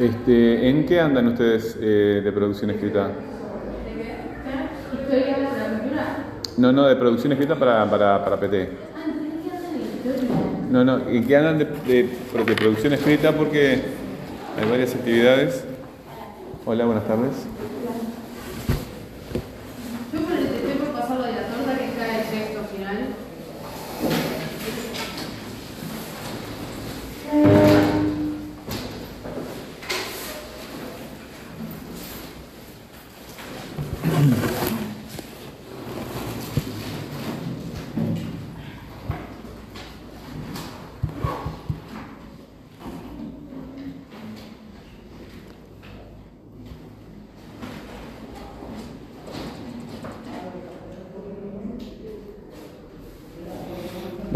Este, ¿En qué andan ustedes eh, de producción escrita? No, no, de producción escrita para, para, para PT. Ah. No, no, ¿en qué andan de, de- de producción escrita? Porque hay varias actividades. Hola, buenas tardes. Yo por el estoy por pasar lo de la torta que cae el texto final.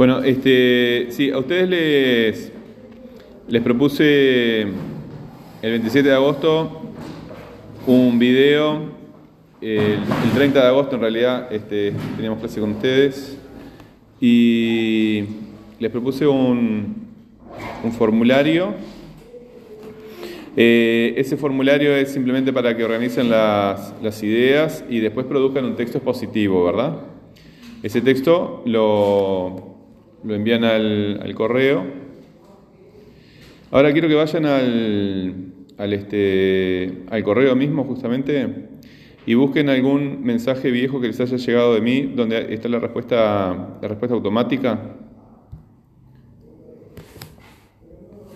Bueno, este, sí, a ustedes les, propuse el 27 de agosto un video. El, el 30 de agosto, en realidad, este, teníamos clase con ustedes. Y les propuse un, un formulario. Eh, ese formulario es simplemente para que organicen las, las ideas y después produzcan un texto expositivo, ¿verdad? Ese texto lo, lo envían al, al correo. Ahora quiero que vayan al, al, este, al correo mismo justamente y busquen algún mensaje viejo que les haya llegado de mí donde está la respuesta, la respuesta automática.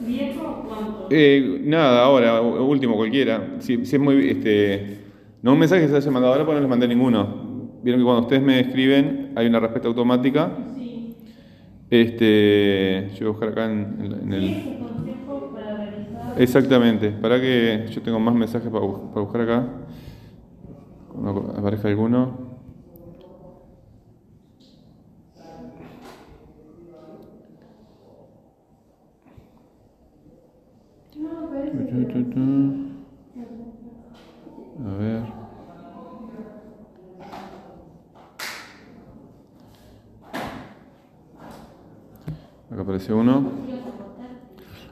¿Viejo cuánto? Eh, nada, ahora, último, cualquiera. Si, si es muy, este, no un mensaje que se haya mandado ahora, pues no les mandé ninguno. Vieron que cuando ustedes me escriben hay una respuesta automática. Este, yo voy a buscar acá en, en- en el... Exactamente, para que yo tengo más mensajes para, para buscar acá. Aparezca alguno. No, parece Tu, tu, tu, tu. A ver. Acá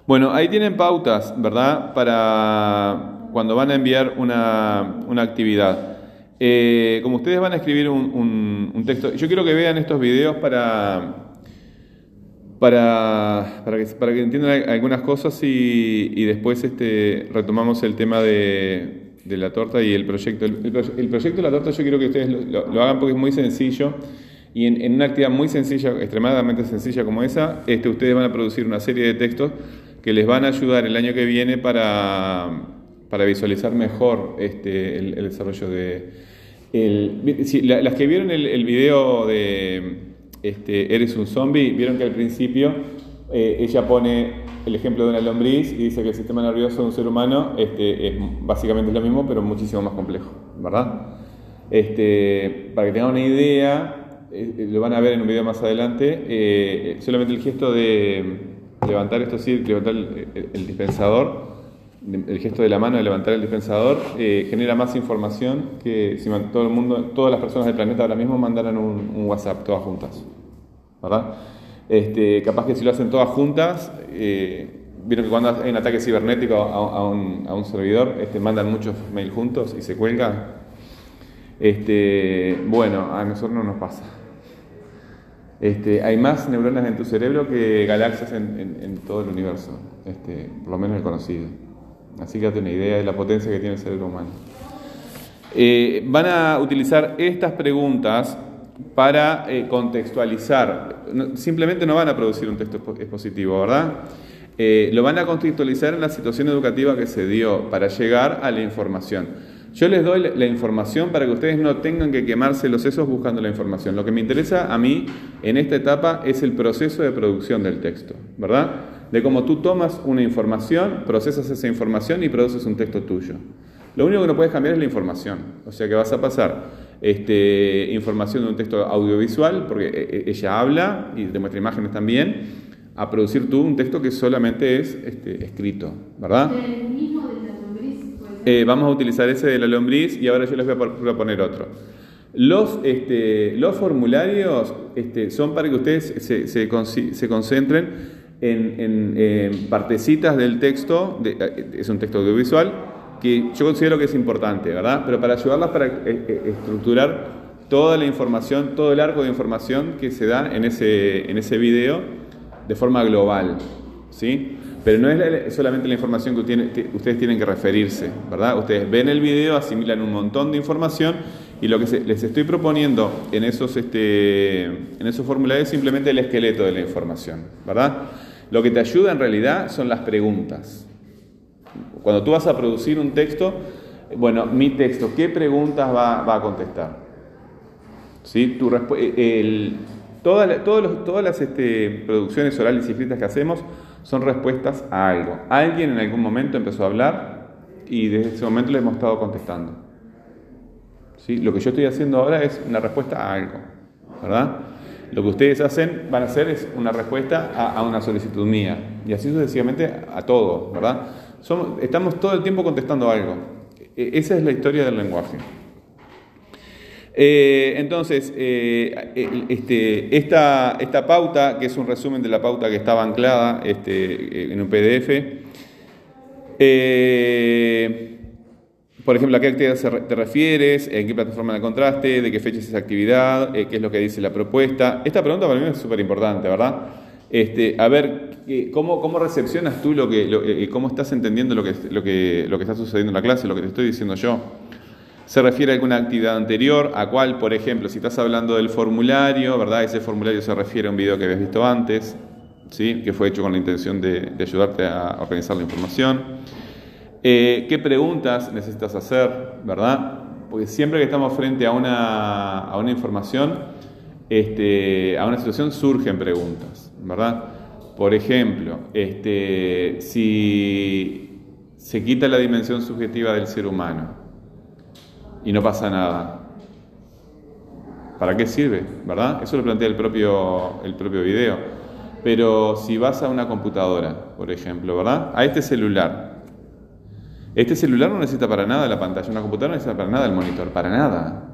Bueno, ahí tienen pautas, ¿verdad? Para cuando van a enviar una, una actividad. Eh, como ustedes van a escribir un, un- texto, yo quiero que vean estos videos para, para, para, que, para que entiendan al- algunas cosas y, y después este, retomamos el tema de, de la torta y el proyecto. El, el proye- el proyecto de la torta yo quiero que ustedes lo hagan porque es muy sencillo y en, en una actividad muy sencilla, extremadamente sencilla como esa, este, ustedes van a producir una serie de textos que les van a ayudar el año que viene para, para visualizar mejor este, el, el desarrollo de... el- si, la- las que vieron el, el video de este, Eres un zombie, vieron que al principio eh, ella pone el ejemplo de una lombriz y dice que el sistema nervioso de un ser humano este, es, básicamente lo mismo, pero muchísimo más complejo, ¿verdad? Este, para que tengan una idea, eh, lo van a ver en un video más adelante, eh, solamente el gesto de levantar esto así, levantar el, dispensador, el gesto de la mano de levantar el dispensador, eh, genera más información que si todo el mundo, todas las personas del planeta ahora mismo mandaran un, WhatsApp todas juntas, ¿verdad? Este, capaz que si lo hacen todas juntas, eh, vieron que cuando hay un ataque cibernético a, un, a un servidor, este, mandan muchos mail juntos y se cuelgan. Este, bueno, a nosotros no nos pasa. Este, hay más neuronas en tu cerebro que galaxias en, en- en todo el universo, este, por lo menos el conocido. Así que date una idea de la potencia que tiene el cerebro humano. Eh, van a utilizar estas preguntas para eh, contextualizar. No- simplemente no van a producir un texto expo- expositivo, ¿verdad? Eh, lo van a contextualizar en la situación educativa que se dio para llegar a la información. Yo les doy la- información para que ustedes no tengan que quemarse los sesos buscando la información. Lo que me interesa a mí en esta etapa es el proceso de producción del texto, ¿verdad? De cómo tú tomas una información, procesas esa información y produces un texto tuyo. Lo único que no puedes cambiar es la información. O sea que vas a pasar este, información de un texto audiovisual, porque eh, eh, ella habla y te muestra imágenes también, a producir tú un texto que solamente es este, escrito, ¿verdad? El mismo de la lombriz, puede ser. Eh, vamos a utilizar ese de la lombriz y ahora yo les voy a proponer otro. Los, este, los formularios este, son para que ustedes se, se se concentren en, en, en partecitas del texto, de- eh, es un texto audiovisual, que yo considero que es importante, ¿verdad? Pero para ayudarlas para eh, eh, estructurar toda la información, todo el arco de información que se da en ese, en ese video de forma global, ¿sí? Pero no es la- solamente la información que, ustedes tienen que referirse, ¿verdad? Ustedes ven el video, asimilan un montón de información y lo que les estoy proponiendo en esos, este, en esos formularios es simplemente el esqueleto de la información, ¿verdad? Lo que te ayuda en realidad son las preguntas. Cuando tú vas a producir un texto, bueno, mi texto, ¿qué preguntas va, va a contestar? ¿Sí? Tu eh, el- todas las este, producciones orales y escritas que hacemos son respuestas a algo. Alguien en algún momento empezó a hablar y desde ese momento le hemos estado contestando. ¿Sí? Lo que yo estoy haciendo ahora es una respuesta a algo, ¿verdad? Lo que ustedes hacen, van a hacer es una respuesta a, una solicitud mía y así sucesivamente a todo, ¿verdad? Estamos todo el tiempo contestando algo. E- Esa es la historia del lenguaje. Eh, entonces, eh, este, esta, pauta, que es un resumen de la pauta que estaba anclada este, en un PDF, eh, por ejemplo, ¿a qué actividad te refieres? ¿En qué plataforma la encontraste? ¿De qué fecha es esa actividad? ¿Qué es lo que dice la propuesta? Esta pregunta para mí es súper importante, ¿verdad? Este, a ver, ¿cómo, ¿cómo recepcionas tú lo que, cómo estás entendiendo lo que está sucediendo en la clase, lo que te estoy diciendo yo? ¿Se refiere a alguna actividad anterior? ¿A cuál, por ejemplo, si estás hablando del formulario, ¿verdad? Ese formulario se refiere a un video que habías visto antes, ¿sí? Que fue hecho con la intención de, de ayudarte a organizar la información. Eh, ¿Qué preguntas necesitas hacer, verdad? Porque siempre que estamos frente a una, a una información, este, a una situación, surgen preguntas, ¿verdad? Por ejemplo, este, si se quita la dimensión subjetiva del ser humano y no pasa nada, ¿para qué sirve? ¿Verdad? Eso lo plantea el propio, el propio video. Pero si vas a una computadora, por ejemplo, ¿verdad? A este celular, este celular no necesita para nada la pantalla, una computadora no necesita para nada el monitor, para nada.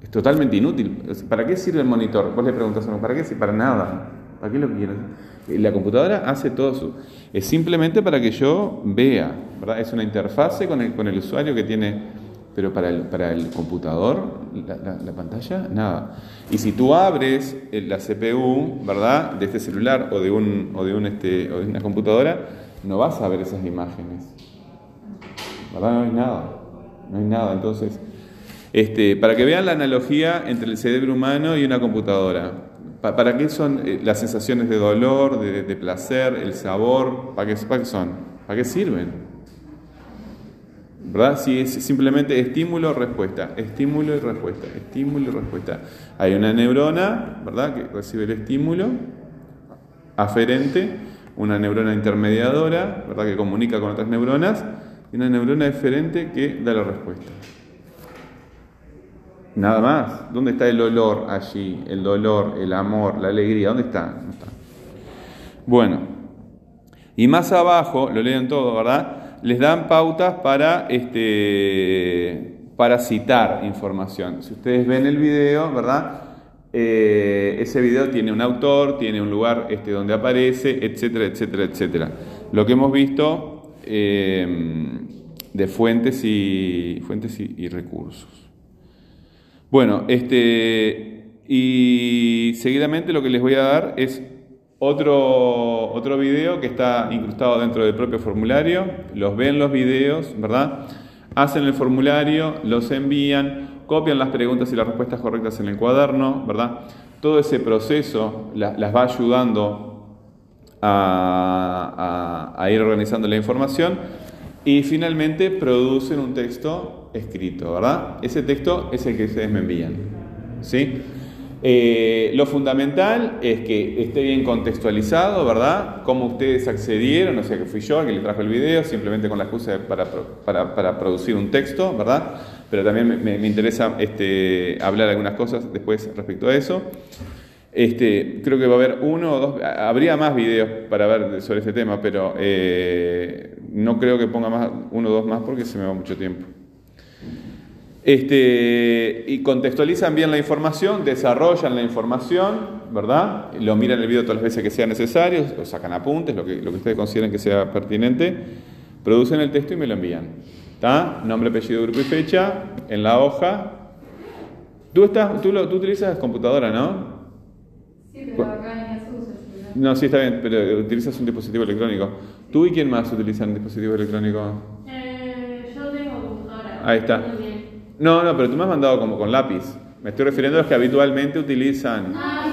Es totalmente inútil. ¿Para qué sirve el monitor? Vos le preguntas a uno, ¿para qué sirve? Para nada. ¿Para qué lo quieres? La computadora hace todo eso. Es simplemente para que yo vea, ¿verdad? Es una interfase con el, con el usuario que tiene, pero para el, para el computador, la, la- la pantalla, nada. Y si tú abres el- la CPU, ¿verdad? De este celular o de, un, o de, un, este, o de una computadora, no vas a ver esas imágenes. ¿verdad? No hay nada, no hay nada. Entonces, este, para que vean la analogía entre el cerebro humano y una computadora. Pa- ¿Para qué son eh, las sensaciones de dolor, de, de placer, el sabor? ¿Para qué, para qué son? ¿Para qué sirven? ¿Verdad? Si es simplemente estímulo, respuesta, estímulo y respuesta, estímulo y respuesta. Hay una neurona, ¿verdad?, que recibe el estímulo aferente, una neurona intermediadora, ¿verdad?, que comunica con otras neuronas, y una neurona eferente que da la respuesta. Nada más. ¿Dónde está el olor allí? El dolor, el amor, la alegría. ¿Dónde está? No está. Bueno. Y más abajo, lo leen todo, ¿verdad? Les dan pautas para, este, para citar información. Si ustedes ven el video, ¿verdad? Eh, ese video tiene un autor, tiene un lugar este, donde aparece, etcétera, etcétera, etcétera. Lo que hemos visto eh, de fuentes y, fuentes y, y recursos. Bueno, este, y seguidamente lo que les voy a dar es otro, otro video que está incrustado dentro del propio formulario. Los ven los videos, ¿verdad? Hacen el formulario, los envían, copian las preguntas y las respuestas correctas en el cuaderno, ¿verdad? Todo ese proceso la- las va ayudando a, a- a ir organizando la información y finalmente producen un texto escrito, ¿verdad? Ese texto es el que ustedes me envían, ¿sí? Eh, lo fundamental es que esté bien contextualizado, ¿verdad? Cómo ustedes accedieron, o sea que fui yo el que le trajo el video, simplemente con la excusa para, para, para producir un texto, ¿verdad? Pero también me- me interesa este, hablar algunas cosas después respecto a eso. Este, creo que va a haber uno o dos, habría más videos para ver sobre este tema, pero eh, no creo que ponga más, uno o dos más porque se me va mucho tiempo. Este, y contextualizan bien la información, desarrollan la información, ¿verdad? Lo miran el video todas las veces que sea necesario, lo sacan apuntes, lo que, lo que ustedes consideren que sea pertinente, producen el texto y me lo envían. ¿Está? Nombre, apellido, grupo y fecha en la hoja. Tú, estás, tú, lo- tú utilizas computadora, ¿no? Sí, pero acá en celular. No, sí está bien, pero utilizas un dispositivo electrónico. ¿Tú y quién más utilizan dispositivo electrónico? Eh, yo tengo computadora. Ahí está. No, no, pero tú me has mandado como con lápiz. Me estoy refiriendo a los que habitualmente utilizan. Ah,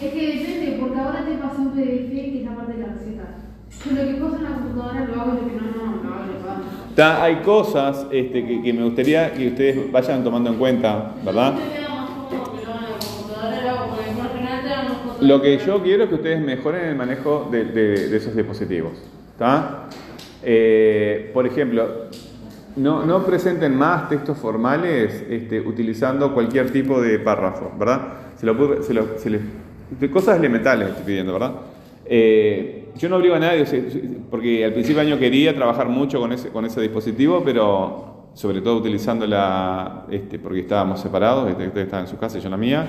sí. Es que depende, porque ahora te pasó un PDF que es la parte de la receta. Yo lo que cosa en la computadora lo hago y lo que no, no, lo hago. Ta- hay cosas este, que, que me gustaría que ustedes vayan tomando en cuenta, ¿verdad? Lo que yo quiero es que ustedes mejoren el manejo de, de- de esos dispositivos. ¿tá? Eh, por ejemplo, no, no presenten más textos formales este, utilizando cualquier tipo de párrafo, ¿verdad? Se lo, se lo- cosas elementales estoy pidiendo, ¿verdad? Eh, yo no obligo a nadie, porque al principio del año quería trabajar mucho con ese, con ese dispositivo, pero sobre todo utilizando la, este, porque estábamos separados, este, ustedes estaban en su casa y yo en la mía,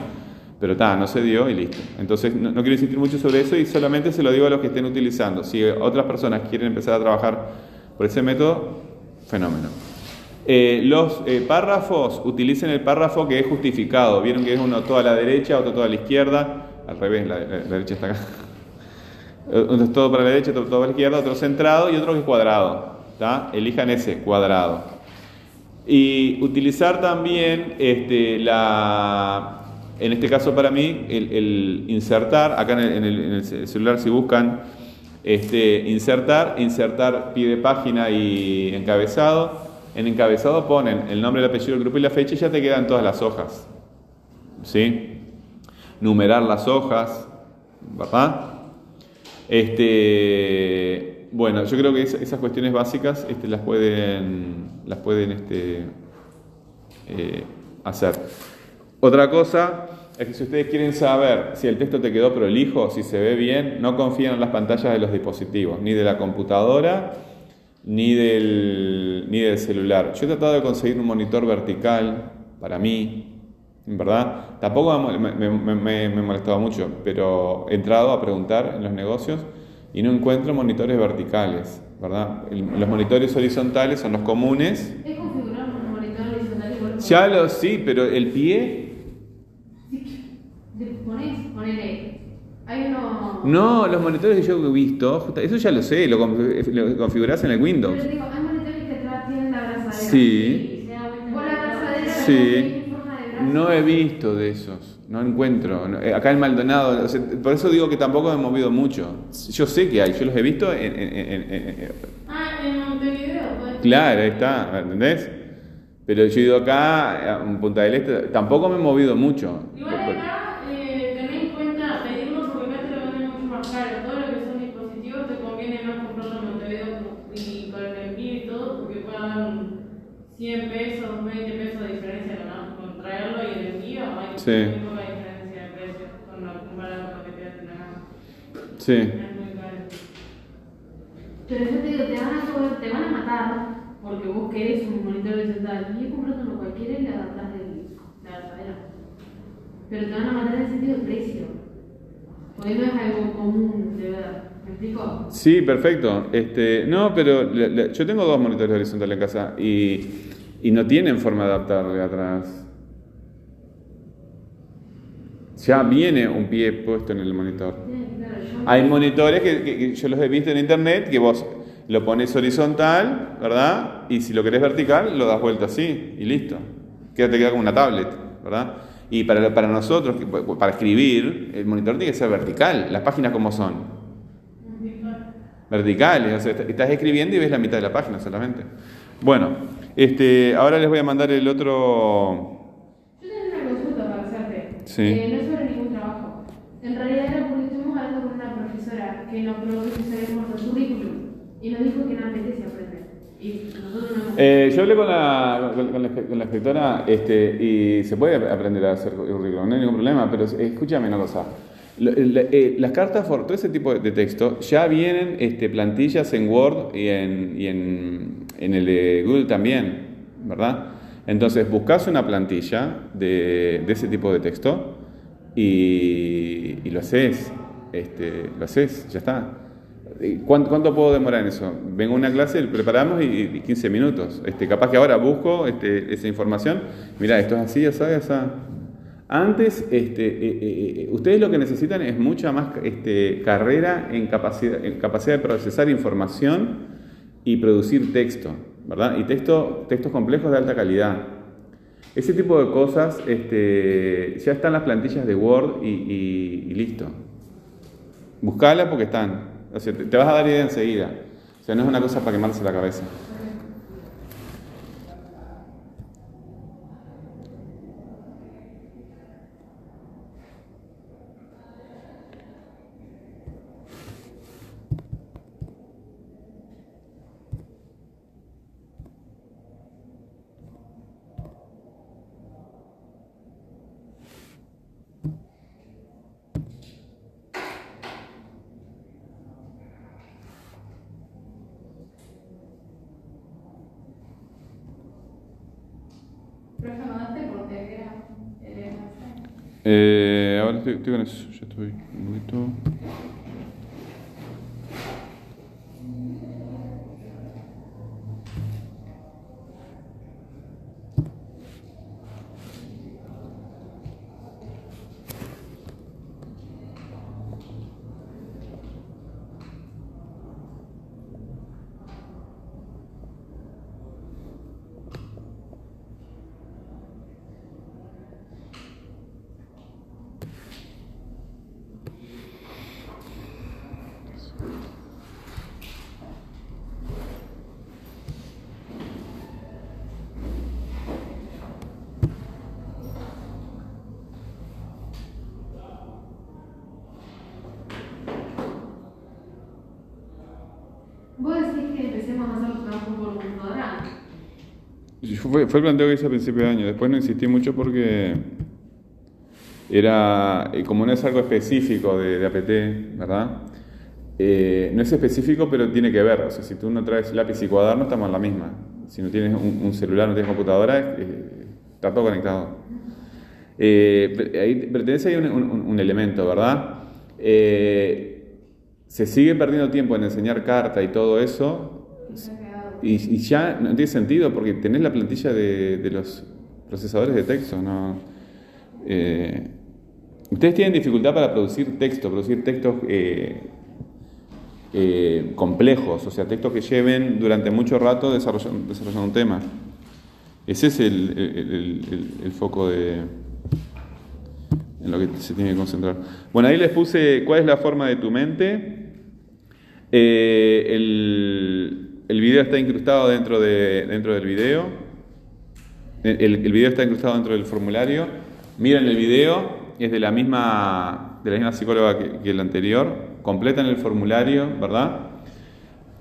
pero está, no se dio y listo. Entonces no, no quiero insistir mucho sobre eso y solamente se lo digo a los que estén utilizando. Si otras personas quieren empezar a trabajar por ese método, fenómeno. Eh, los eh, párrafos, utilicen el párrafo que es justificado. Vieron que es uno todo a la derecha, otro todo a la izquierda. Al revés, la, derecha está acá. Uno es todo para la derecha, otro todo para la izquierda, otro centrado y otro que es cuadrado. ¿tá? Elijan ese, cuadrado. Y utilizar también este, la, en este caso para mí, el, insertar, acá en el celular si buscan, este, insertar, insertar pie de página y encabezado. En encabezado ponen el nombre, el apellido, el grupo y la fecha y ya te quedan todas las hojas. ¿Sí? Numerar las hojas, ¿verdad? Este, bueno, yo creo que es- esas cuestiones básicas este, las pueden, las pueden este, eh, hacer. Otra cosa si ustedes quieren saber si el texto te quedó prolijo, si se ve bien, no confíen en las pantallas de los dispositivos, ni de la computadora, ni del, ni del celular. Yo he tratado de conseguir un monitor vertical para mí, en verdad. Tampoco me, me, me, molestaba mucho, pero he entrado a preguntar en los negocios y no encuentro monitores verticales, ¿verdad? Los monitores horizontales son los comunes. Es configurar un monitor horizontal. Ya lo sí, pero el pie Le pones, ponele. Hay uno. No, los monitores que yo he visto, justa- eso ya lo sé, lo, lo configurás en el Windows. Pero digo, hay monitores que atrás tienen la abrazadera. Sí. la en Sí. en. No he visto de esos, no encuentro. Eh, Acá en Maldonado, o sea, por eso digo que tampoco me he movido mucho. Yo sé que hay, yo los he visto en... en- en- en- en- Ah, en Montevideo, pues. claro, ahí está, ¿entendés? Pero yo he ido acá, un Punta del Este, tampoco me he movido mucho. Igual acá, eh, tened en cuenta pedirlo porque acá te lo venden mucho más caro. Todo lo que son dispositivos te conviene más comprarlo en Montevideo y con el envío y todo porque pagan 100 pesos, 20 pesos de diferencia ¿no? con traerlo y el envío. Hay Sí. muy poca diferencia de precio con lo comparado con lo que te hacen acá. Sí. Es muy caro. Pero yo te digo, te van a, cobrar- te van a matar porque vos querés un monitor horizontal. Y es comprando cualquiera y le adaptás de la abrazadera. Pero te van a matar en el sentido de precio. Porque no es algo común, de verdad. ¿Me explico? Sí, perfecto. Este, no, pero le- le- yo tengo dos monitores horizontales en casa y, y no tienen forma de adaptarle atrás. Ya viene un pie puesto en el monitor. Hay monitores que, que- que yo los he visto en internet que vos lo pones horizontal, ¿verdad? Y si lo querés vertical, lo das vuelta así y listo. Queda, te queda como una tablet, ¿verdad? Y para, para nosotros, para escribir, el monitor tiene que ser vertical. Las páginas como son verticales, o sea, est- estás escribiendo y ves la mitad de la página solamente. Bueno, este, ahora les voy a mandar el otro. Yo tengo una consulta para hacerte. Sí. Eh, no es sobre ningún trabajo. En realidad era porque estuvimos hablando con una profesora que nos preguntó si sabíamos currículum y nos dijo que no apetece aprender. Y nosotros no Eh, yo hablé con la, con, con la, con la inspectora este, y se puede aprender a hacer currículum, no hay ningún problema, pero escúchame una cosa. Lo- eh, las cartas, for, todo ese tipo de texto, ya vienen este, plantillas en Word y en, el de Google también, ¿verdad? Entonces buscas una plantilla de, de ese tipo de texto y, lo haces, este, lo haces, ya está. ¿Cuánto, ¿Cuánto, puedo demorar en eso? Vengo a una clase, preparamos y, y 15 minutos. Este, capaz que ahora busco este, esa información. Mira, esto es así, ya sabes, ya Antes, este, eh, eh, eh, ustedes lo que necesitan es mucha más este, carrera en capacidad, de procesar información y producir texto, ¿verdad? Y texto, textos complejos de alta calidad. Ese tipo de cosas este, ya están las plantillas de Word y, y, y listo. Buscala porque están. O sea, te, te vas a dar idea enseguida. O sea, no es una cosa para quemarse la cabeza. ty, ty vienes šeit vai līdz to. Fue, el planteo que hice a principio de año. Después no insistí mucho porque era, eh, como no es algo específico de, APT, ¿verdad? Eh, no es específico, pero tiene que ver. O sea, si tú no traes lápiz y cuaderno, estamos en la misma. Si no tienes un, celular, no tienes computadora, está todo conectado. Eh, ahí pertenece ahí un, un, elemento, ¿verdad? Se sigue perdiendo tiempo en enseñar carta y todo eso, y, ya no tiene sentido porque tenés la plantilla de, los procesadores de texto. ¿no? Eh, ustedes tienen dificultad para producir texto, producir textos eh, eh, complejos, o sea, textos que lleven durante mucho rato desarrollando, desarrollando un tema. Ese es el, el, foco de, en lo que se tiene que concentrar. Bueno, ahí les puse cuál es la forma de tu mente. El, el, video está incrustado dentro, de, dentro del video. El, video está incrustado dentro del formulario. Miren el video, es de la misma, de la misma psicóloga que, que el anterior. Completan el formulario, ¿verdad?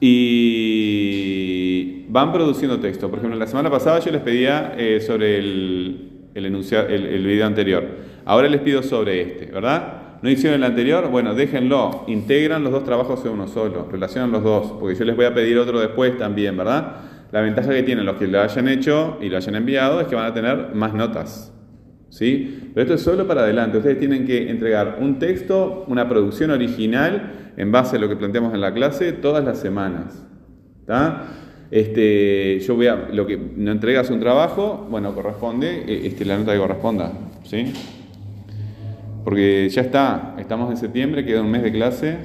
Y van produciendo texto. Por ejemplo, la semana pasada yo les pedía eh, sobre el, el, enunciado, el, el video anterior. Ahora les pido sobre este, ¿verdad? ¿No hicieron el anterior? Bueno, déjenlo. Integran los dos trabajos en uno solo. Relacionan los dos. Porque yo les voy a pedir otro después también, ¿verdad? La ventaja que tienen los que lo hayan hecho y lo hayan enviado es que van a tener más notas. ¿Sí? Pero esto es solo para adelante. Ustedes tienen que entregar un texto, una producción original en base a lo que planteamos en la clase todas las semanas. ¿Está? Este, yo voy a, lo que no entregas un trabajo, bueno, corresponde este, la nota que corresponda. ¿Sí? Porque ya está, estamos en septiembre, queda un mes de clase.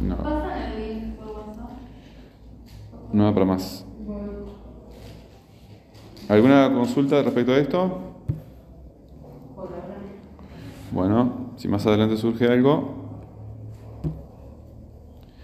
No. No va para más. ¿Alguna consulta respecto a esto? Bueno, si más adelante surge algo,